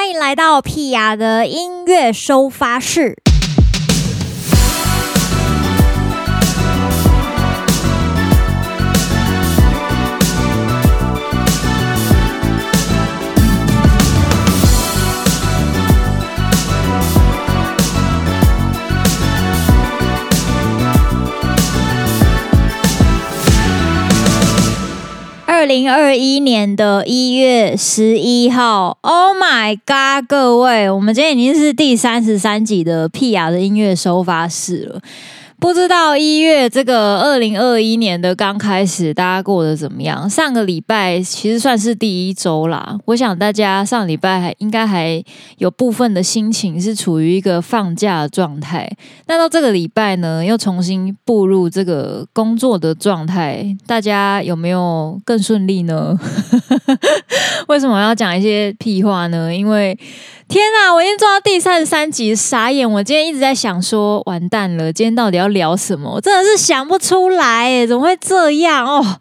欢迎来到屁雅的音乐收发室。零二一年的一月十一号，Oh my God！各位，我们今天已经是第三十三集的屁雅的音乐收发室了。不知道一月这个二零二一年的刚开始，大家过得怎么样？上个礼拜其实算是第一周啦。我想大家上礼拜还应该还有部分的心情是处于一个放假的状态。那到这个礼拜呢，又重新步入这个工作的状态，大家有没有更顺利呢？为什么要讲一些屁话呢？因为天哪，我已经做到第三十三集，傻眼！我今天一直在想说，完蛋了，今天到底要聊什么？我真的是想不出来，怎么会这样哦？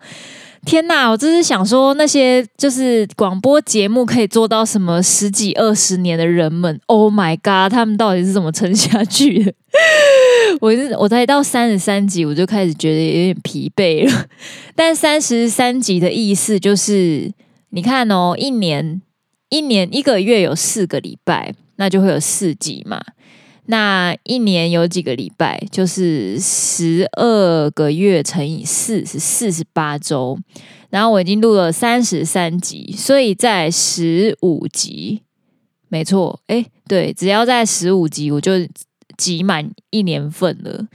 天哪，我真是想说，那些就是广播节目可以做到什么十几二十年的人们，Oh my God，他们到底是怎么撑下去的？我我才到三十三集，我就开始觉得有点疲惫了。但三十三集的意思就是，你看哦，一年。一年一个月有四个礼拜，那就会有四集嘛。那一年有几个礼拜，就是十二个月乘以四是四十八周。然后我已经录了三十三集，所以在十五集，没错，诶，对，只要在十五集，我就集满一年份了。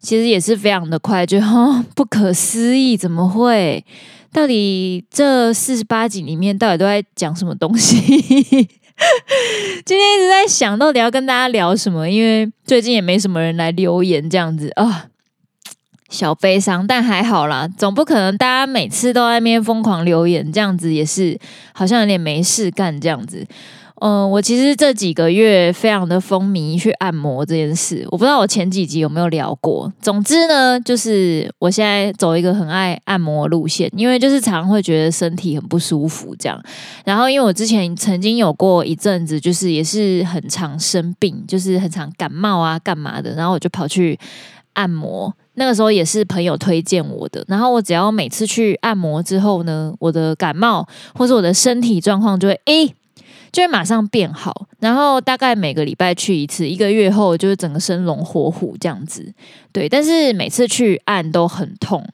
其实也是非常的快，就哈，不可思议，怎么会？到底这四十八集里面到底都在讲什么东西？今天一直在想到底要跟大家聊什么，因为最近也没什么人来留言，这样子啊，小悲伤。但还好啦，总不可能大家每次都在那边疯狂留言，这样子也是好像有点没事干这样子。嗯，我其实这几个月非常的风靡去按摩这件事，我不知道我前几集有没有聊过。总之呢，就是我现在走一个很爱按摩路线，因为就是常常会觉得身体很不舒服这样。然后因为我之前曾经有过一阵子，就是也是很常生病，就是很常感冒啊干嘛的，然后我就跑去按摩。那个时候也是朋友推荐我的，然后我只要每次去按摩之后呢，我的感冒或者我的身体状况就会诶。就会马上变好，然后大概每个礼拜去一次，一个月后就是整个生龙活虎这样子。对，但是每次去按都很痛。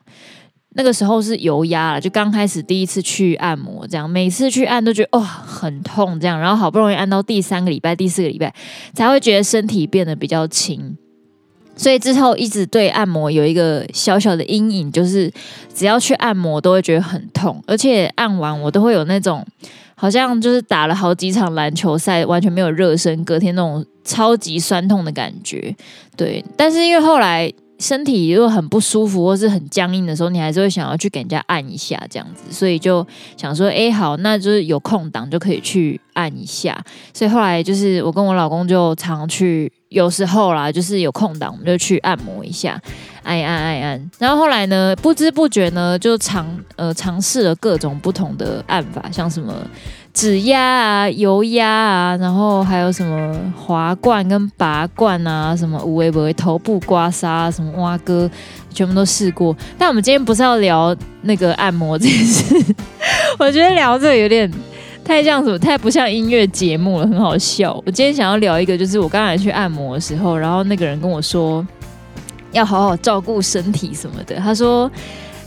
那个时候是油压了，就刚开始第一次去按摩，这样每次去按都觉得哇、哦、很痛这样，然后好不容易按到第三个礼拜、第四个礼拜才会觉得身体变得比较轻。所以之后一直对按摩有一个小小的阴影，就是只要去按摩都会觉得很痛，而且按完我都会有那种。好像就是打了好几场篮球赛，完全没有热身，隔天那种超级酸痛的感觉。对，但是因为后来身体如果很不舒服或是很僵硬的时候，你还是会想要去给人家按一下这样子，所以就想说，哎，好，那就是有空档就可以去按一下。所以后来就是我跟我老公就常去。有时候啦，就是有空档，我们就去按摩一下，按按，按按。然后后来呢，不知不觉呢，就尝呃尝试了各种不同的按法，像什么指压啊、油压啊，然后还有什么滑罐跟拔罐啊，什么无微不微头部刮痧，什么挖哥，全部都试过。但我们今天不是要聊那个按摩这件事，我觉得聊这个有点。太像什么？太不像音乐节目了，很好笑。我今天想要聊一个，就是我刚才去按摩的时候，然后那个人跟我说要好好照顾身体什么的。他说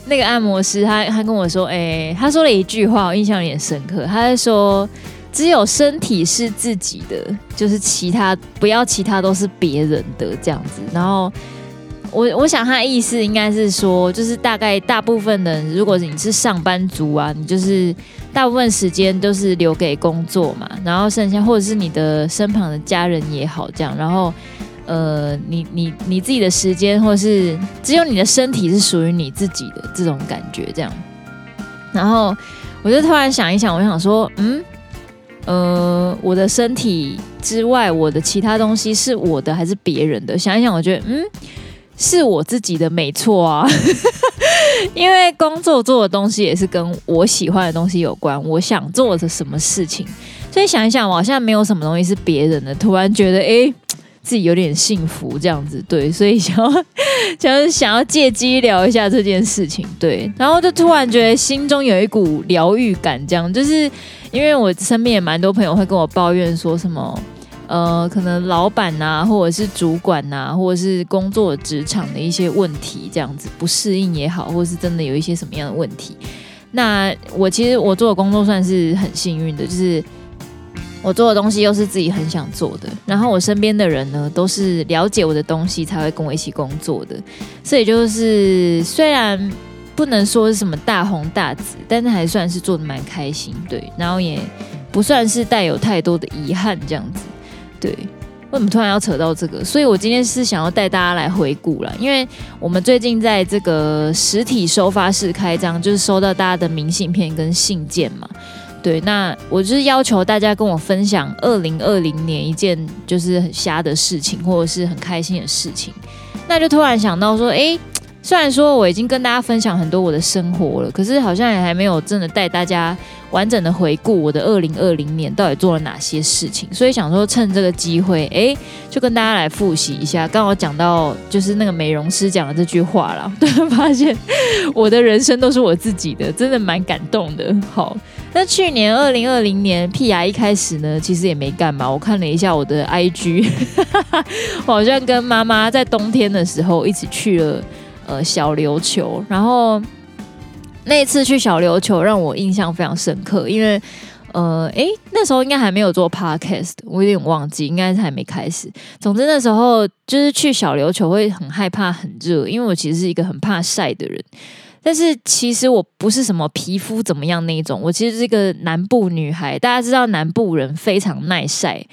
那个按摩师他他跟我说，哎、他说了一句话，我印象有点深刻。他在说，只有身体是自己的，就是其他不要，其他都是别人的这样子。然后。我我想他的意思应该是说，就是大概大部分的人，如果你是上班族啊，你就是大部分时间都是留给工作嘛，然后剩下或者是你的身旁的家人也好，这样，然后呃，你你你自己的时间，或者是只有你的身体是属于你自己的这种感觉，这样。然后我就突然想一想，我想说，嗯，呃，我的身体之外，我的其他东西是我的还是别人的？想一想，我觉得，嗯。是我自己的没错啊，因为工作做的东西也是跟我喜欢的东西有关，我想做的什么事情，所以想一想，我好像没有什么东西是别人的，突然觉得，哎，自己有点幸福这样子，对，所以想要，想要想要借机聊一下这件事情，对，然后就突然觉得心中有一股疗愈感，这样，就是因为我身边也蛮多朋友会跟我抱怨说什么。呃，可能老板呐、啊，或者是主管呐、啊，或者是工作职场的一些问题，这样子不适应也好，或者是真的有一些什么样的问题。那我其实我做的工作算是很幸运的，就是我做的东西又是自己很想做的，然后我身边的人呢都是了解我的东西才会跟我一起工作的，所以就是虽然不能说是什么大红大紫，但是还算是做得蛮开心，对，然后也不算是带有太多的遗憾这样子。对，为什么突然要扯到这个？所以我今天是想要带大家来回顾了，因为我们最近在这个实体收发室开张，就是收到大家的明信片跟信件嘛。对，那我就是要求大家跟我分享二零二零年一件就是很瞎的事情，或者是很开心的事情。那就突然想到说，哎。虽然说我已经跟大家分享很多我的生活了，可是好像也还没有真的带大家完整的回顾我的二零二零年到底做了哪些事情，所以想说趁这个机会，哎，就跟大家来复习一下。刚好讲到就是那个美容师讲的这句话了，突然发现我的人生都是我自己的，真的蛮感动的。好，那去年二零二零年屁牙一开始呢，其实也没干嘛。我看了一下我的 IG，我好像跟妈妈在冬天的时候一起去了。呃，小琉球，然后那一次去小琉球让我印象非常深刻，因为呃，诶，那时候应该还没有做 podcast，我有点忘记，应该是还没开始。总之那时候就是去小琉球会很害怕很热，因为我其实是一个很怕晒的人，但是其实我不是什么皮肤怎么样那一种，我其实是一个南部女孩，大家知道南部人非常耐晒。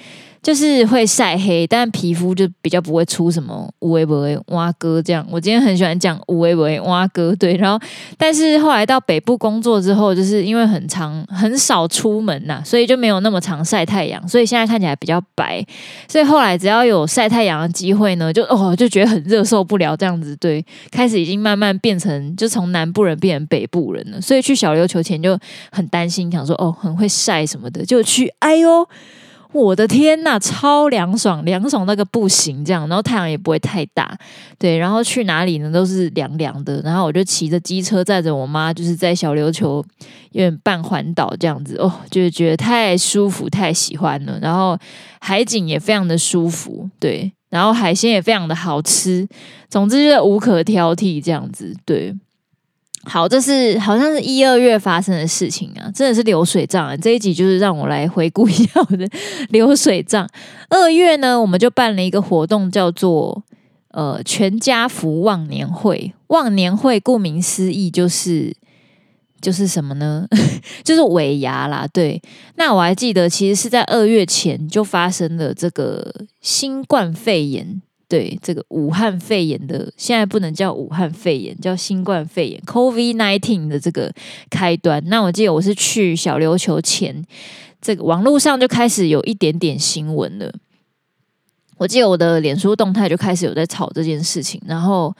就是会晒黑，但皮肤就比较不会出什么乌微不会挖哥这样。我今天很喜欢讲乌微不会挖哥，对。然后，但是后来到北部工作之后，就是因为很常很少出门呐、所以就没有那么常晒太阳，所以现在看起来比较白。所以后来只要有晒太阳的机会呢，就哦就觉得很热，受不了这样子。对，开始已经慢慢变成就从南部人变成北部人了。所以去小琉球前就很担心，想说哦很会晒什么的，就去哎呦。我的天呐，超凉爽，凉爽那个不行，这样，然后太阳也不会太大，对，然后去哪里呢都是凉凉的，然后我就骑着机车载着我妈，就是在小琉球有点半环岛这样子，哦，就是觉得太舒服，太喜欢了，然后海景也非常的舒服，对，然后海鲜也非常的好吃，总之就是无可挑剔这样子，对。好，这是好像是一二月发生的事情啊，真的是流水账啊。这一集就是让我来回顾 一下我的流水账。二月呢，我们就办了一个活动，叫做呃全家福忘年会。忘年会顾名思义就是就是什么呢？就是尾牙啦。对，那我还记得，其实是在二月前就发生了这个新冠肺炎。对，这个武汉肺炎的，现在不能叫武汉肺炎，叫新冠肺炎 （COVID-19） 的这个开端。那我记得我是去小琉球前，这个网络上就开始有一点点新闻了。我记得我的脸书动态就开始有在炒这件事情，然后。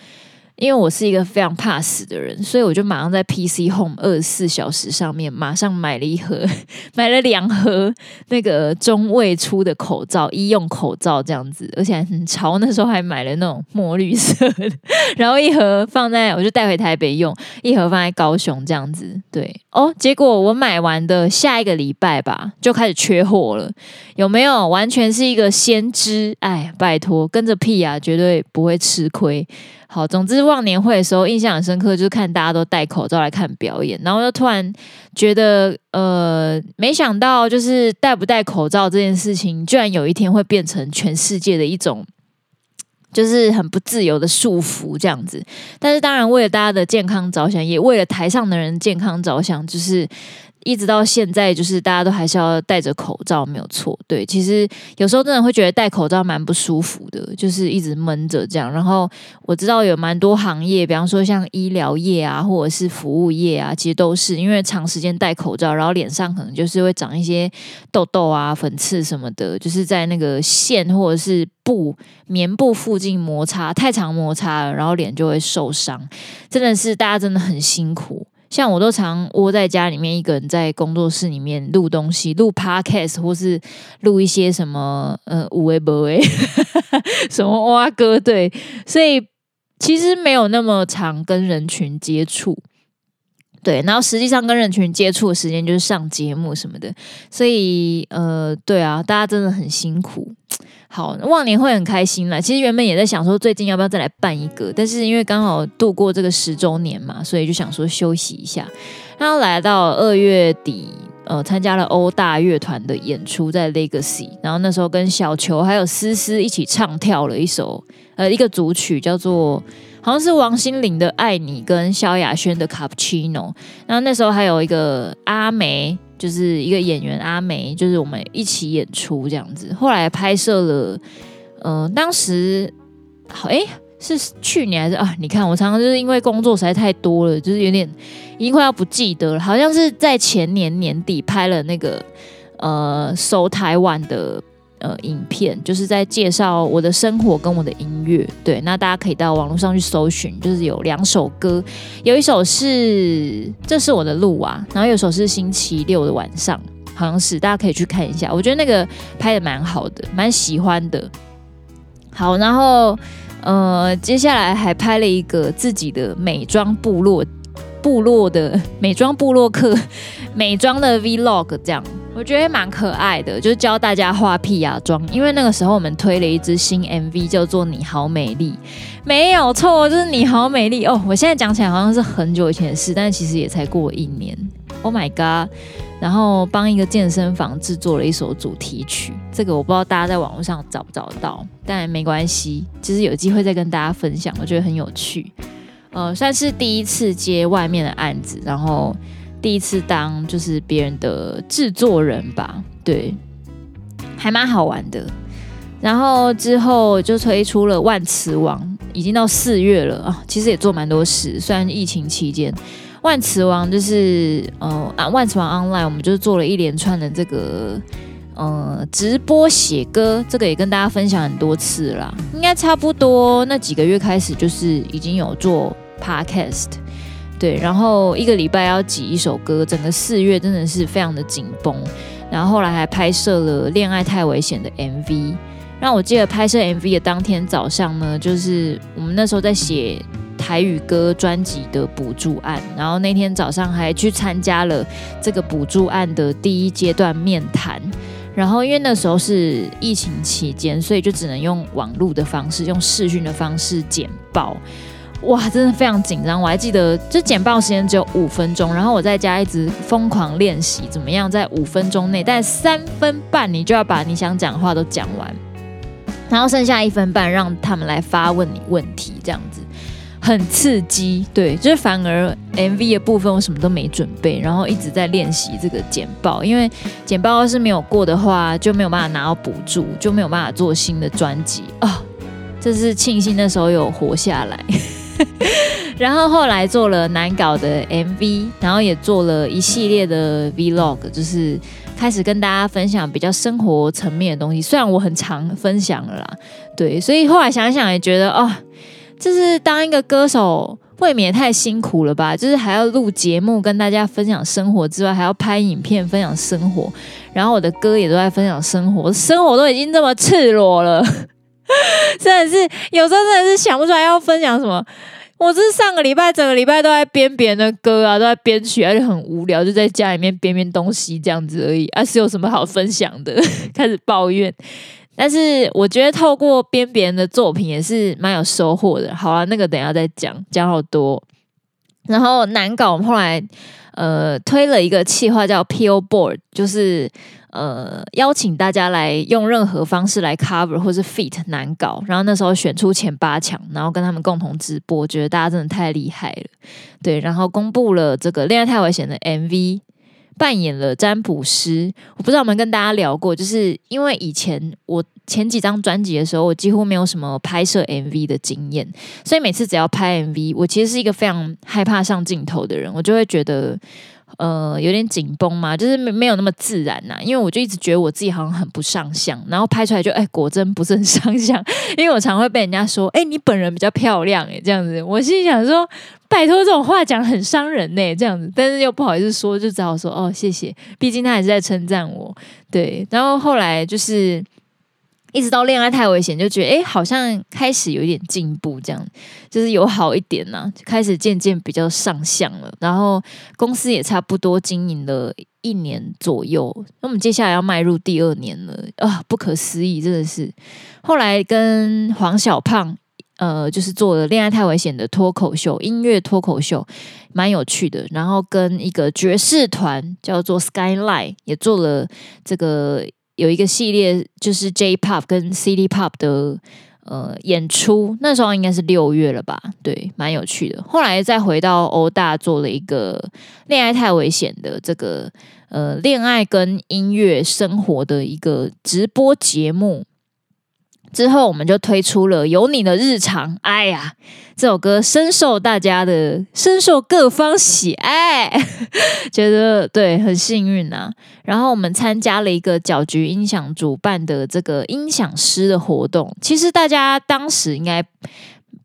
因为我是一个非常怕死的人，所以我就马上在 PC Home 二十四小时上面马上买了一盒，买了两盒那个中卫出的口罩，医用口罩这样子，而且很潮。那时候还买了那种墨绿色的，然后一盒放在，我就带回台北用，一盒放在高雄这样子。对哦，结果我买完的下一个礼拜吧，就开始缺货了。有没有？完全是一个先知，哎，拜托，跟着屁啊，绝对不会吃亏。好，总之忘年会的时候印象很深刻，就是看大家都戴口罩来看表演，然后就突然觉得，呃，没想到就是戴不戴口罩这件事情，居然有一天会变成全世界的一种，就是很不自由的束缚这样子。但是当然为了大家的健康着想，也为了台上的人健康着想，就是。一直到现在，就是大家都还是要戴着口罩，没有错。对，其实有时候真的会觉得戴口罩蛮不舒服的，就是一直闷着这样。然后我知道有蛮多行业，比方说像医疗业啊，或者是服务业啊，其实都是因为长时间戴口罩，然后脸上可能就是会长一些痘痘啊、粉刺什么的，就是在那个线或者是布、棉布附近摩擦太长摩擦了，然后脸就会受伤。真的是大家真的很辛苦。像我都常窝在家里面，一个人在工作室里面录东西，录 podcast 或是录一些什么呃五维博维什么蛙歌，对，所以其实没有那么常跟人群接触。对，然后实际上跟人群接触的时间就是上节目什么的，所以呃，对啊，大家真的很辛苦。好，忘年会很开心啦。其实原本也在想说，最近要不要再来办一个，但是因为刚好度过这个十周年嘛，所以就想说休息一下。然后来到二月底，呃，参加了欧大乐团的演出，在 Legacy。然后那时候跟小球还有思思一起唱跳了一首，呃，一个组曲叫做。好像是王心凌的《爱你》跟萧亚轩的《Cappuccino》，然后那时候还有一个阿梅，就是一个演员阿梅，就是我们一起演出这样子。后来拍摄了，呃，当时好哎，是去年还是啊？你看我常常就是因为工作实在太多了，就是有点已经快要不记得了。好像是在前年年底拍了那个呃，收台湾的。呃，影片就是在介绍我的生活跟我的音乐，对，那大家可以到网络上去搜寻，就是有两首歌，有一首是这是我的路啊，然后有首是星期六的晚上，好像是大家可以去看一下，我觉得那个拍得蛮好的，蛮喜欢的。好，然后呃，接下来还拍了一个自己的美妆部落部落的美妆部落客美妆的 Vlog 这样。我觉得蛮可爱的，就是教大家画屁雅妆。因为那个时候我们推了一支新 MV，叫做《你好美丽》，没有错，就是《你好美丽》哦。我现在讲起来好像是很久以前的事，但其实也才过一年。Oh my god！然后帮一个健身房制作了一首主题曲，这个我不知道大家在网络上找不找得到，但没关系，其实有机会再跟大家分享，我觉得很有趣。呃，算是第一次接外面的案子，然后。第一次当就是别人的制作人吧，对，还蛮好玩的。然后之后就推出了万磁王，已经到四月了啊，其实也做蛮多事。虽然疫情期间，万磁王就是呃啊，万磁王 online，我们就做了一连串的这个呃直播写歌，这个也跟大家分享很多次啦。应该差不多那几个月开始，就是已经有做 podcast。对，然后一个礼拜要挤一首歌，整个四月真的是非常的紧绷。然后后来还拍摄了《恋爱太危险》的 MV。让我记得拍摄 MV 的当天早上呢，就是我们那时候在写台语歌专辑的补助案，然后那天早上还去参加了这个补助案的第一阶段面谈。然后因为那时候是疫情期间，所以就只能用网络的方式，用视讯的方式简报。哇，真的非常紧张！我还记得，就简报时间只有五分钟，然后我在家一直疯狂练习，怎么样在五分钟内，但三分半你就要把你想讲的话都讲完，然后剩下一分半让他们来发问你问题，这样子很刺激。对，就是反而 MV 的部分我什么都没准备，然后一直在练习这个简报，因为简报要是没有过的话，就没有办法拿到补助，就没有办法做新的专辑啊、哦。这是庆幸那时候有活下来。然后后来做了难搞的 MV，然后也做了一系列的 Vlog，就是开始跟大家分享比较生活层面的东西。虽然我很常分享了啦，对，所以后来想想也觉得哦，就是当一个歌手未免也太辛苦了吧？就是还要录节目跟大家分享生活之外，还要拍影片分享生活，然后我的歌也都在分享生活，生活都已经这么赤裸了。真的是有时候真的是想不出来要分享什么。我是上个礼拜整个礼拜都在编别人的歌啊，都在编曲，而且很无聊，就在家里面编编东西这样子而已。啊，是有什么好分享的？开始抱怨。但是我觉得透过编别人的作品也是蛮有收获的。好啊，那个等一下再讲，讲好多。然后难搞，我们后来呃推了一个企划叫 PO Board，就是。呃，邀请大家来用任何方式来 cover 或是 feat 难搞，然后那时候选出前八强，然后跟他们共同直播，觉得大家真的太厉害了，对，然后公布了这个恋爱太危险的 MV，扮演了占卜师。我不知道有没有跟大家聊过，就是因为以前我前几张专辑的时候，我几乎没有什么拍摄 MV 的经验，所以每次只要拍 MV，我其实是一个非常害怕上镜头的人，我就会觉得。呃，有点紧绷嘛，就是没没有那么自然呐、因为我就一直觉得我自己好像很不上相，然后拍出来就哎，果真不是很上相。因为我常会被人家说，哎，你本人比较漂亮哎，这样子。我心想说，拜托这种话讲很伤人呢，这样子。但是又不好意思说，就只好说哦，谢谢。毕竟他还是在称赞我，对。然后后来就是。一直到恋爱太危险，就觉得哎，好像开始有一点进步，这样就是有好一点呐、啊，开始渐渐比较上相了。然后公司也差不多经营了一年左右，那我们接下来要迈入第二年了啊，不可思议，真的是。后来跟黄小胖，呃，就是做了恋爱太危险的脱口秀，音乐脱口秀，蛮有趣的。然后跟一个爵士团叫做 Skyline 也做了这个。有一个系列就是 J-Pop 跟 City Pop 的呃演出，那时候应该是六月了吧？对，蛮有趣的。后来再回到欧大做了一个恋爱太危险的这个呃恋爱跟音乐生活的一个直播节目。之后我们就推出了《有你的日常》，哎呀，这首歌深受大家的、深受各方喜爱，觉得对，很幸运呐。然后我们参加了一个搅局音响主办的这个音响师的活动，其实大家当时应该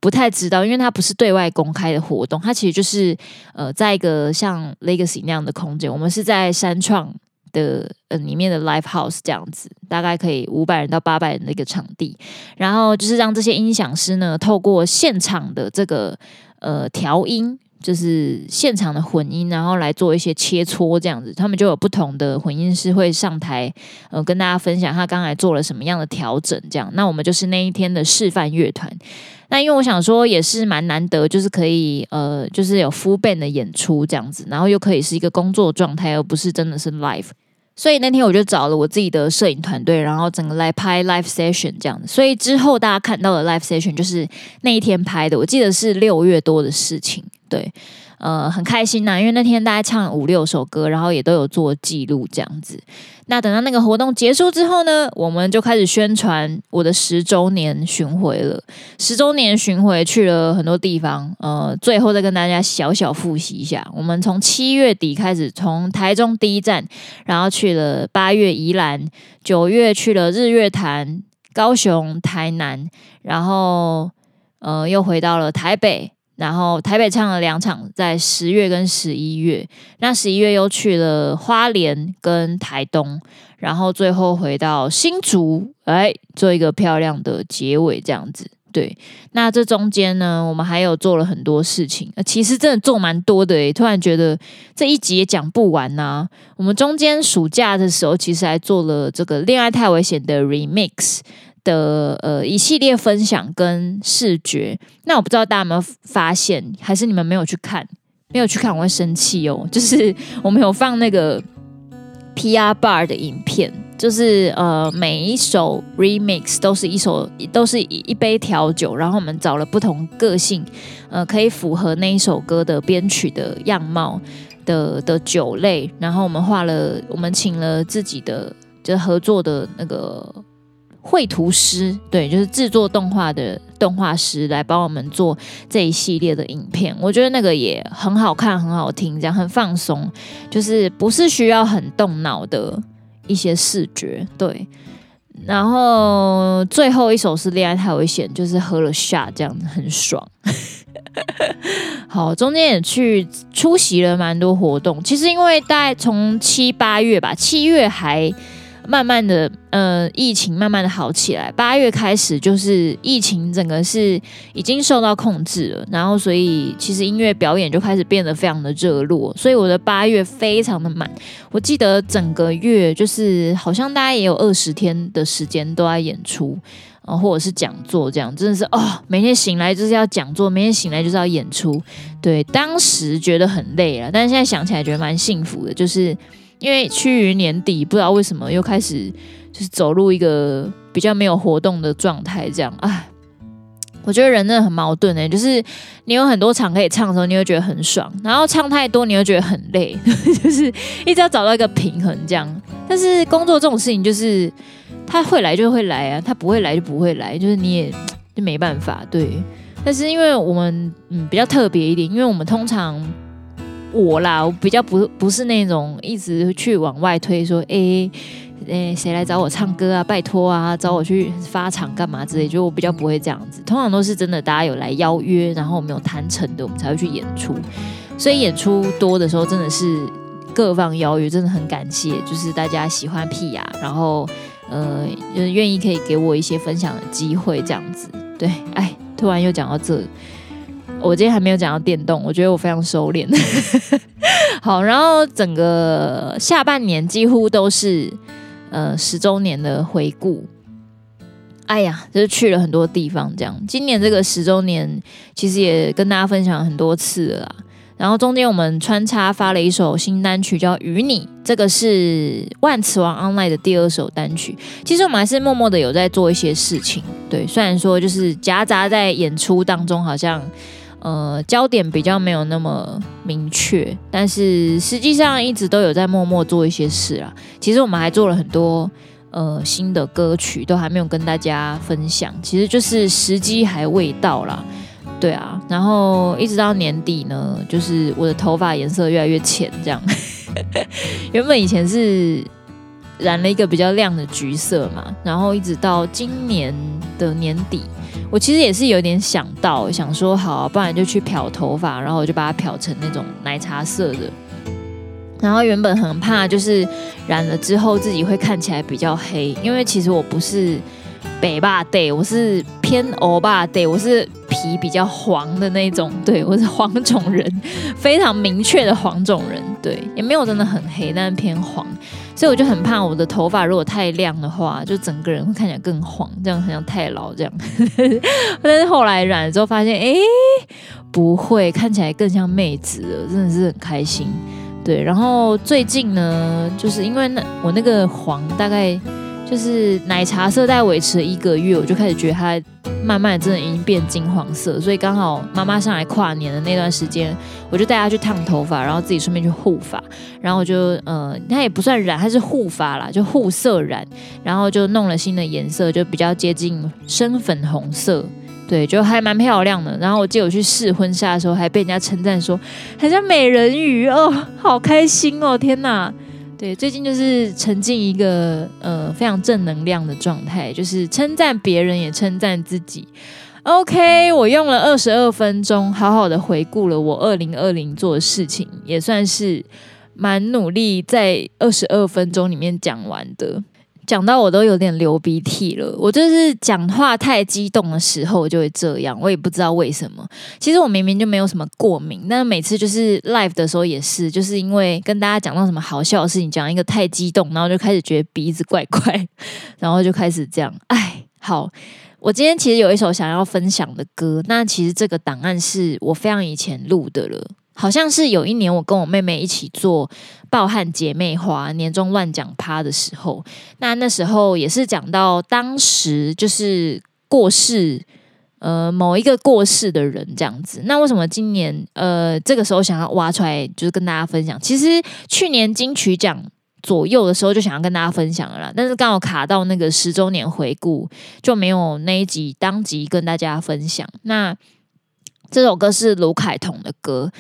不太知道，因为它不是对外公开的活动，它其实就是呃，在一个像 Legacy 那样的空间，我们是在三创。的呃，里面的 live house 这样子，大概可以五百人到八百人的一个场地，然后就是让这些音响师呢，透过现场的这个呃调音，就是现场的混音，然后来做一些切磋这样子，他们就有不同的混音师会上台，呃，跟大家分享他刚才做了什么样的调整，这样。那我们就是那一天的示范乐团。那因为我想说，也是蛮难得，就是可以呃，就是有 full band 的演出这样子，然后又可以是一个工作状态，而不是真的是 live。所以那天我就找了我自己的摄影团队，然后整个来拍 live session 这样子。所以之后大家看到的 live session 就是那一天拍的，我记得是六月多的事情，对。呃，很开心呐、因为那天大家唱了五六首歌，然后也都有做记录这样子。那等到那个活动结束之后呢，我们就开始宣传我的十周年巡回了。十周年巡回去了很多地方，呃，最后再跟大家小小复习一下。我们从七月底开始，从台中第一站，然后去了八月宜兰，九月去了日月潭、高雄、台南，然后呃又回到了台北。然后台北唱了两场，在十月跟十一月，那十一月又去了花莲跟台东，然后最后回到新竹，哎，做一个漂亮的结尾，这样子。对，那这中间呢，我们还有做了很多事情，呃其实真的做蛮多的诶，突然觉得这一集也讲不完呐、我们中间暑假的时候，其实还做了这个《恋爱太危险》的 remix。的呃一系列分享跟视觉，那我不知道大家有没有发现，还是你们没有去看，没有去看我会生气哦。就是我们有放那个 PR Bar 的影片，就是呃每一首 Remix 都是一首都是一一杯调酒，然后我们找了不同个性，呃可以符合那一首歌的编曲的样貌的的酒类，然后我们画了，我们请了自己的就是合作的那个。绘图师，对，就是制作动画的动画师来帮我们做这一系列的影片，我觉得那个也很好看，很好听，这样很放松，就是不是需要很动脑的一些视觉，对。然后最后一首是《恋爱太危险》，就是喝了下这样很爽。好，中间也去出席了蛮多活动，其实因为大概从七八月吧，七月还。慢慢的，呃，疫情慢慢的好起来。八月开始就是疫情整个是已经受到控制了，然后所以其实音乐表演就开始变得非常的热络。所以我的八月非常的满，我记得整个月就是好像大家也有二十天的时间都在演出，啊，或者是讲座这样，真的是哦，每天醒来就是要讲座，每天醒来就是要演出。对，当时觉得很累了，但是现在想起来觉得蛮幸福的，就是。因为趋于年底，不知道为什么又开始就是走入一个比较没有活动的状态，这样哎，我觉得人真的很矛盾哎，就是你有很多场可以唱的时候，你会觉得很爽，然后唱太多，你会觉得很累，就是一直要找到一个平衡这样。但是工作这种事情，就是他会来就会来啊，他不会来就不会来，就是你也就没办法对。但是因为我们嗯比较特别一点，因为我们通常。我啦，我比较不不是那种一直去往外推说，哎哎，谁来找我唱歌啊？拜托啊，找我去发场干嘛之类，就我比较不会这样子。通常都是真的，大家有来邀约，然后我们有谈成的，我们才会去演出。所以演出多的时候，真的是各方邀约，真的很感谢，就是大家喜欢屁雅，然后呃，愿意可以给我一些分享的机会，这样子。对，哎，突然又讲到这。我今天还没有讲到电动，我觉得我非常收敛。好，然后整个下半年几乎都是呃十周年的回顾。哎呀，就是去了很多地方，这样。今年这个十周年，其实也跟大家分享很多次了。然后中间我们穿插发了一首新单曲，叫《与你》，这个是万磁王 online 的第二首单曲。其实我们还是默默的有在做一些事情，对，虽然说就是夹杂在演出当中，好像。呃，焦点比较没有那么明确，但是实际上一直都有在默默做一些事啊。其实我们还做了很多呃新的歌曲，都还没有跟大家分享。其实就是时机还未到啦，对啊。然后一直到年底呢，就是我的头发颜色越来越浅，这样。原本以前是染了一个比较亮的橘色嘛，然后一直到今年的年底。我其实也是有点想到，想说好啊，不然就去漂头发，然后我就把它漂成那种奶茶色的。然后原本很怕，就是染了之后自己会看起来比较黑，因为其实我不是白霸 day，我是偏欧巴 day，我是皮比较黄的那种，对，我是黄种人，非常明确的黄种人，对，也没有真的很黑，但是偏黄。所以我就很怕我的头发如果太亮的话，就整个人会看起来更黄，这样很像太老这样。但是后来染了之后发现，哎，不会，看起来更像妹子了，真的是很开心。对，然后最近呢，就是因为那我那个黄大概就是奶茶色，在维持了一个月，我就开始觉得它。慢慢的，真的已经变金黄色，所以刚好妈妈上来跨年的那段时间，我就带她去烫头发，然后自己顺便去护发，然后我就呃，它也不算染，它是护发啦，就护色染，然后就弄了新的颜色，就比较接近深粉红色，对，就还蛮漂亮的。然后我记得我去试婚纱的时候，还被人家称赞说很像美人鱼哦，好开心哦，天哪！对，最近就是沉浸一个呃非常正能量的状态，就是称赞别人也称赞自己。OK，我用了二十二分钟，好好的回顾了我二零二零做的事情，也算是蛮努力在二十二分钟里面讲完的。讲到我都有点流鼻涕了，我就是讲话太激动的时候就会这样，我也不知道为什么。其实我明明就没有什么过敏，但每次就是 live 的时候也是，就是因为跟大家讲到什么好笑的事情，讲一个太激动，然后就开始觉得鼻子怪怪，然后就开始这样。哎，好，我今天其实有一首想要分享的歌，那其实这个档案是我非常以前录的了。好像是有一年我跟我妹妹一起做爆汗姐妹花年终乱讲趴的时候，那那时候也是讲到当时就是过世，呃，某一个过世的人这样子。那为什么今年呃这个时候想要挖出来，就是跟大家分享？其实去年金曲奖左右的时候就想要跟大家分享了啦，但是刚好卡到那个十周年回顾，就没有那一集当集跟大家分享。那这首歌是卢凯彤的歌，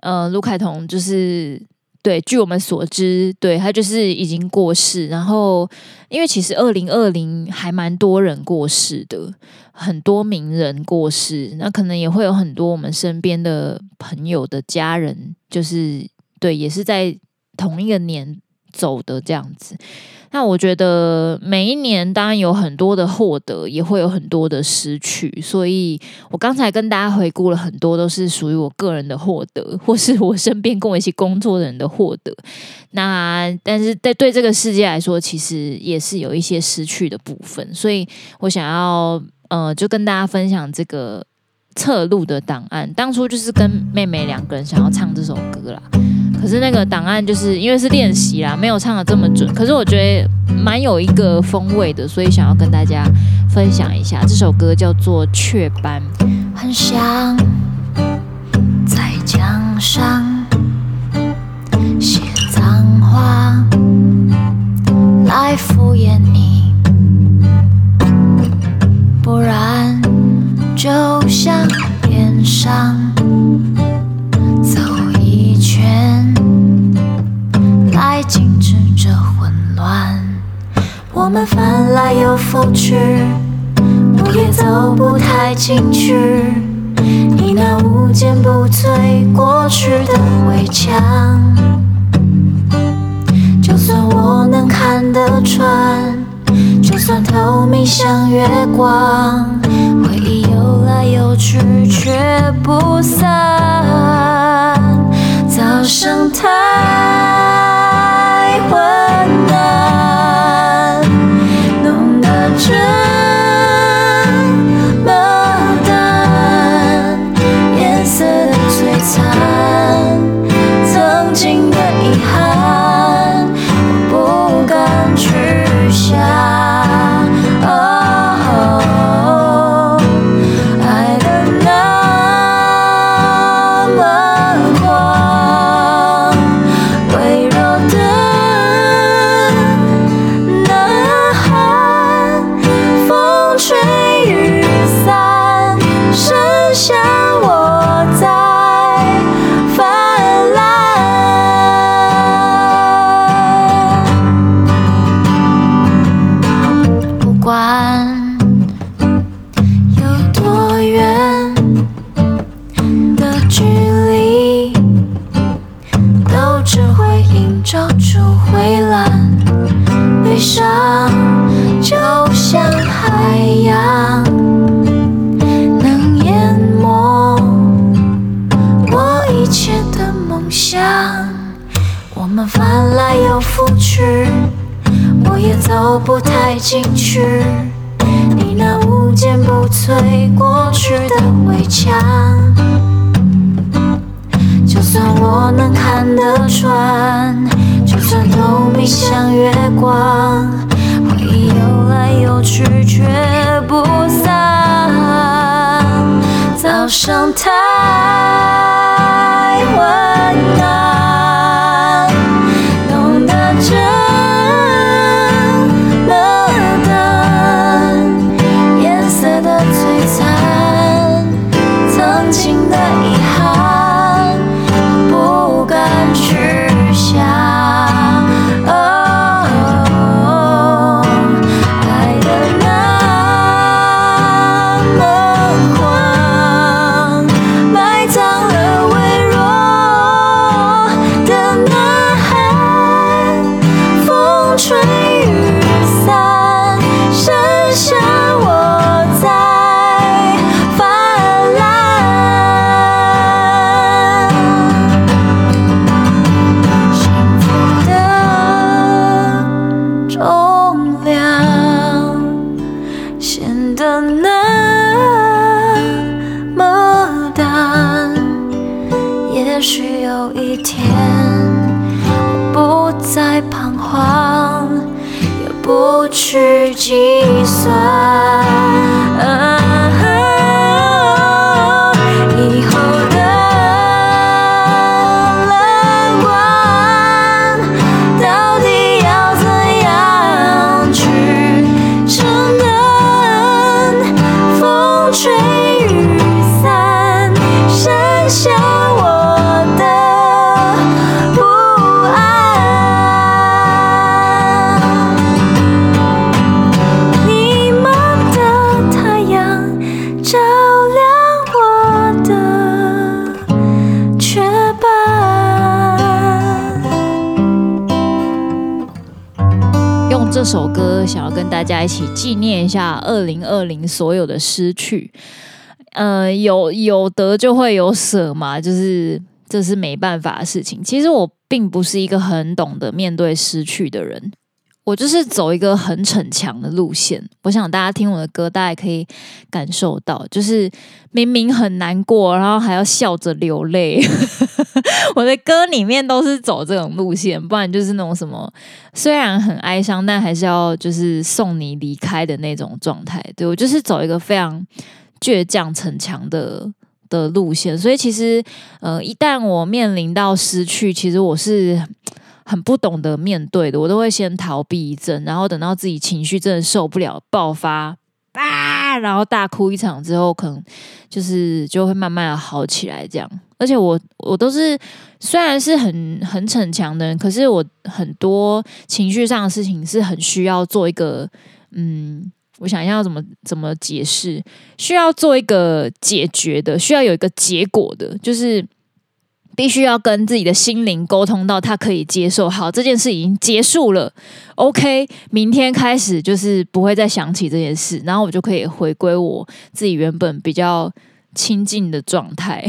呃，卢凯彤就是对，据我们所知，对，他就是已经过世。然后，因为其实二零二零还蛮多人过世的，很多名人过世，那可能也会有很多我们身边的朋友的家人，就是对，也是在同一个年走的这样子。那我觉得每一年当然有很多的获得，也会有很多的失去。所以我刚才跟大家回顾了很多，都是属于我个人的获得，或是我身边跟我一起工作的人的获得。那但是在对这个世界来说，其实也是有一些失去的部分。所以我想要呃，就跟大家分享这个侧录的档案。当初就是跟妹妹两个人想要唱这首歌啦。可是那个档案就是因为是练习啦，没有唱得这么准。可是我觉得蛮有一个风味的，所以想要跟大家分享一下。这首歌叫做《雀斑》，很想在墙上写脏话来敷衍你，不然就像边上爱静止着混乱，我们翻来又覆去，我也走不太进去。你那无坚不摧过去的围墙，就算我能看得穿，就算透明，像月光回忆游来游去，却不散。早上叹。首歌想要跟大家一起纪念一下二零二零所有的失去，呃，有有得就会有舍嘛，就是这是没办法的事情。其实我并不是一个很懂得面对失去的人。我就是走一个很逞强的路线，我想大家听我的歌，大家可以感受到，就是明明很难过，然后还要笑着流泪。我的歌里面都是走这种路线，不然就是那种什么，虽然很哀伤，但还是要就是送你离开的那种状态。对，我就是走一个非常倔强逞强的的路线，所以其实呃，一旦我面临到失去，其实我是。很不懂得面对的，我都会先逃避一阵，然后等到自己情绪真的受不了爆发，啊，然后大哭一场之后，可能就是就会慢慢的好起来。这样，而且我我都是虽然是很很逞强的人，可是我很多情绪上的事情是很需要做一个嗯。我想一下要怎么怎么解释，需要做一个解决的，需要有一个结果的，就是必须要跟自己的心灵沟通到他可以接受。好，这件事已经结束了，OK，明天开始就是不会再想起这件事，然后我就可以回归我自己原本比较亲近的状态。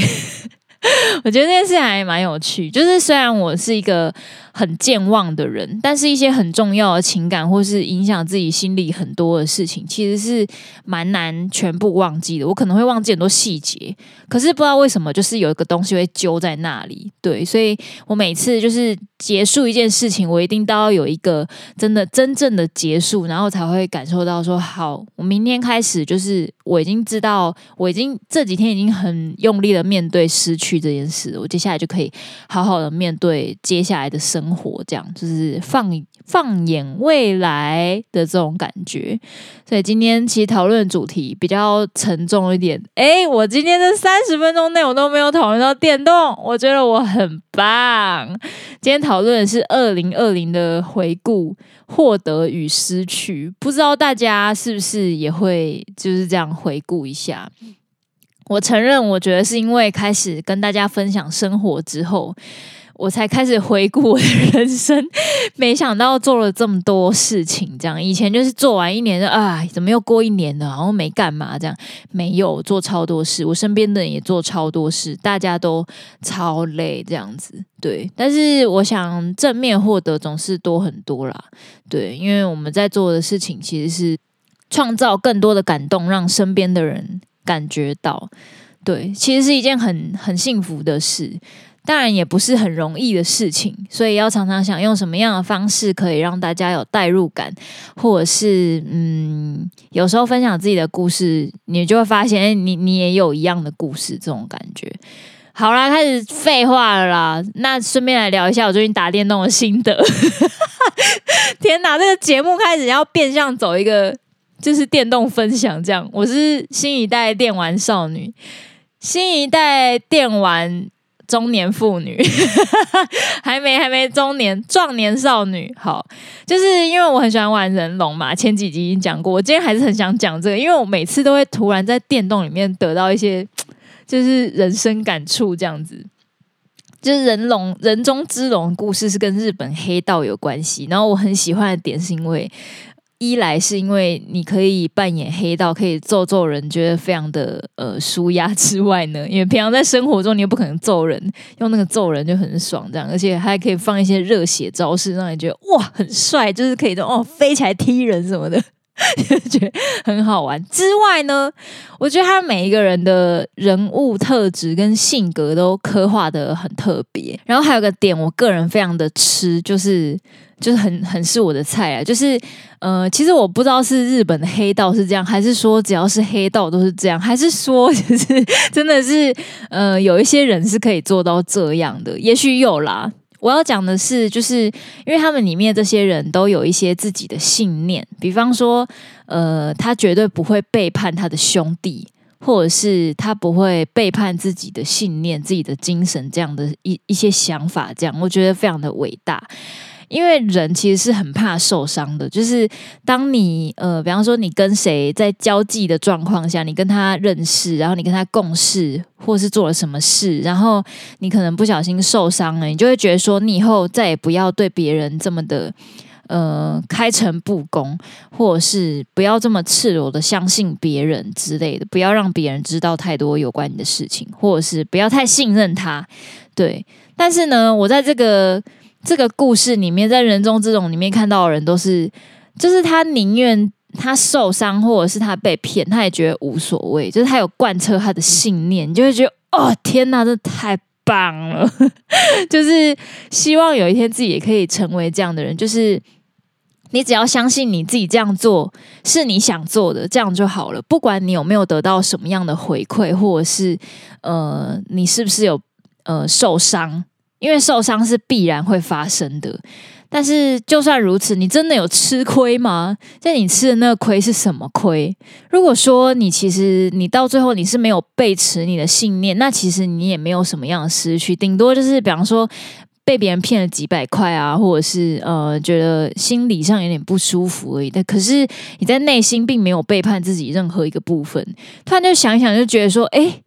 我觉得这件事还蛮有趣，就是虽然我是一个。很健忘的人，但是一些很重要的情感或是影响自己心里很多的事情，其实是蛮难全部忘记的。我可能会忘记很多细节，可是不知道为什么，就是有一个东西会揪在那里。对，所以我每次就是结束一件事情，我一定都要有一个真的真正的结束，然后才会感受到说，好，我明天开始就是我已经知道，我已经这几天已经很用力的面对失去这件事，我接下来就可以好好的面对接下来的生。生活这样就是放放眼未来的这种感觉，所以今天其实讨论主题比较沉重一点。诶，我今天这三十分钟内我都没有讨论到电动，我觉得我很棒。今天讨论的是二零二零的回顾，获得与失去，不知道大家是不是也会就是这样回顾一下？我承认，我觉得是因为开始跟大家分享生活之后。我才开始回顾我的人生，没想到做了这么多事情。这样以前就是做完一年就啊，怎么又过一年了？然后没干嘛，这样没有做超多事。我身边的人也做超多事，大家都超累，这样子。对，但是我想正面获得总是多很多啦。对，因为我们在做的事情其实是创造更多的感动，让身边的人感觉到。对，其实是一件很很幸福的事。当然也不是很容易的事情，所以要常常想用什么样的方式可以让大家有代入感，或者是嗯，有时候分享自己的故事，你就会发现，哎，你你也有一样的故事，这种感觉。好啦，开始废话了啦，那顺便来聊一下我最近打电动的心得。天哪，这个节目开始要变相走一个就是电动分享这样，我是新一代电玩少女，新一代电玩。中年妇女，还没还没中年壮年少女，好，就是因为我很喜欢玩人龙嘛，前几集已经讲过，我今天还是很想讲这个，因为我每次都会突然在电动里面得到一些就是人生感触，这样子，就是人龙人中之龙故事是跟日本黑道有关系，然后我很喜欢的点是因为。一来是因为你可以扮演黑道，可以揍揍人，觉得非常的呃舒压之外呢，因为平常在生活中你又不可能揍人，用那个揍人就很爽这样，而且还可以放一些热血招式，让你觉得哇很帅，就是可以哦飞起来踢人什么的，就 觉得很好玩。之外呢，我觉得他每一个人的人物特质跟性格都刻画得很特别，然后还有个点，我个人非常的吃，就是。就是很很是我的菜啊！就是呃，其实我不知道是日本的黑道是这样，还是说只要是黑道都是这样，还是说 就是真的是呃，有一些人是可以做到这样的，也许有啦。我要讲的是，就是因为他们里面这些人都有一些自己的信念，比方说呃，他绝对不会背叛他的兄弟，或者是他不会背叛自己的信念、自己的精神这样的一一些想法，这样我觉得非常的伟大。因为人其实是很怕受伤的，就是当你呃，比方说你跟谁在交际的状况下，你跟他认识，然后你跟他共事，或是做了什么事，然后你可能不小心受伤了，你就会觉得说，你以后再也不要对别人这么的呃开诚布公，或者是不要这么赤裸的相信别人之类的，不要让别人知道太多有关你的事情，或者是不要太信任他。对，但是呢，我在这个。这个故事里面，在人中之龙里面看到的人都是，就是他宁愿他受伤，或者是他被骗，他也觉得无所谓。就是他有贯彻他的信念，就会觉得哦，天哪，这太棒了！就是希望有一天自己也可以成为这样的人。就是你只要相信你自己这样做是你想做的，这样就好了。不管你有没有得到什么样的回馈，或者是呃，你是不是有呃受伤。因为受伤是必然会发生的，但是就算如此，你真的有吃亏吗？在你吃的那个亏是什么亏？如果说你其实你到最后你是没有背驰你的信念，那其实你也没有什么样的失去，顶多就是比方说被别人骗了几百块啊，或者是呃觉得心理上有点不舒服而已。但可是你在内心并没有背叛自己任何一个部分。突然就想一想，就觉得说，哎。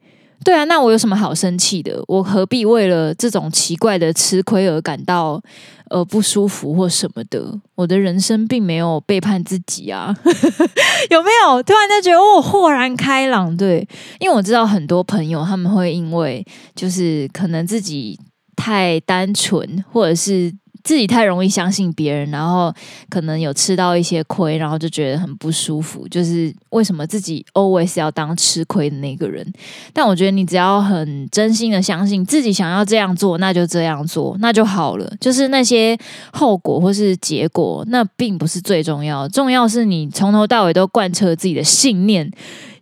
对啊，那我有什么好生气的？我何必为了这种奇怪的吃亏而感到呃不舒服或什么的？我的人生并没有背叛自己啊，有没有？突然就觉得我豁然开朗。对，因为我知道很多朋友他们会因为就是可能自己太单纯，或者是。自己太容易相信别人，然后可能有吃到一些亏，然后就觉得很不舒服。就是为什么自己 always 要当吃亏的那个人？但我觉得你只要很真心的相信自己想要这样做，那就这样做，那就好了。就是那些后果或是结果，那并不是最重要。重要是你从头到尾都贯彻自己的信念，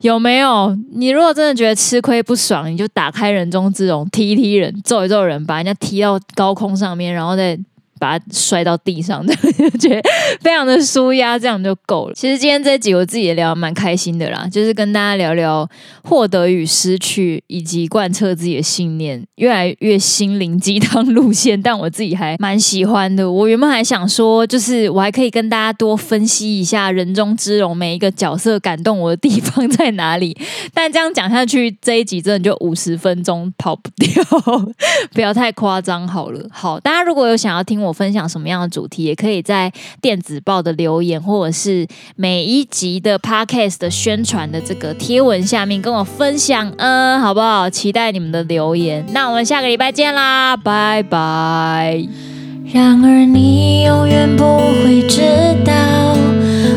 有没有？你如果真的觉得吃亏不爽，你就打开人中之龙，踢一踢人，揍一揍人，把人家踢到高空上面，然后再。把它摔到地上，的 就觉得非常的舒压，这样就够了。其实今天这集我自己也聊得蛮开心的啦，就是跟大家聊聊获得与失去，以及贯彻自己的信念，越来越心灵鸡汤路线，但我自己还蛮喜欢的。我原本还想说，就是我还可以跟大家多分析一下人中之龙每一个角色感动我的地方在哪里，但这样讲下去，这一集真的就五十分钟跑不掉，不要太夸张好了。好，大家如果有想要听我。分享什么样的主题，也可以在电子报的留言，或者是每一集的 podcast 的宣传的这个贴文下面跟我分享，嗯，好不好？期待你们的留言。那我们下个礼拜见啦，拜拜。然而你永远不会知道，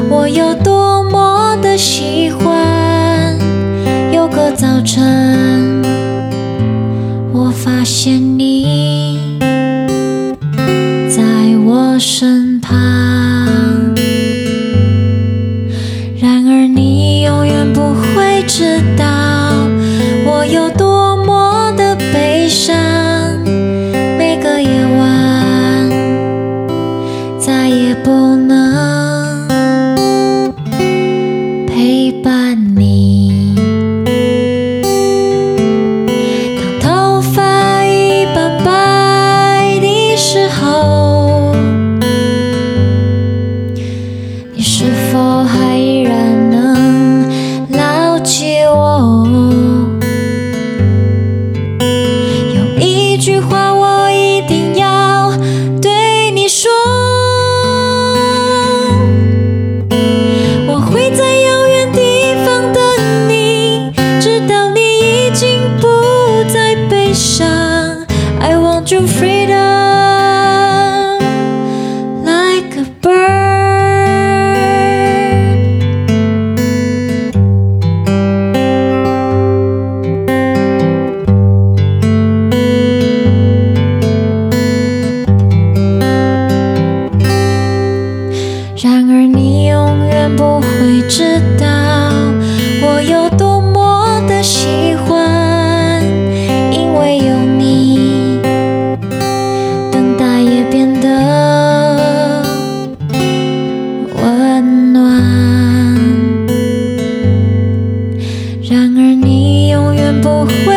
我有多么的喜欢。有个早晨，我发现你。身，不会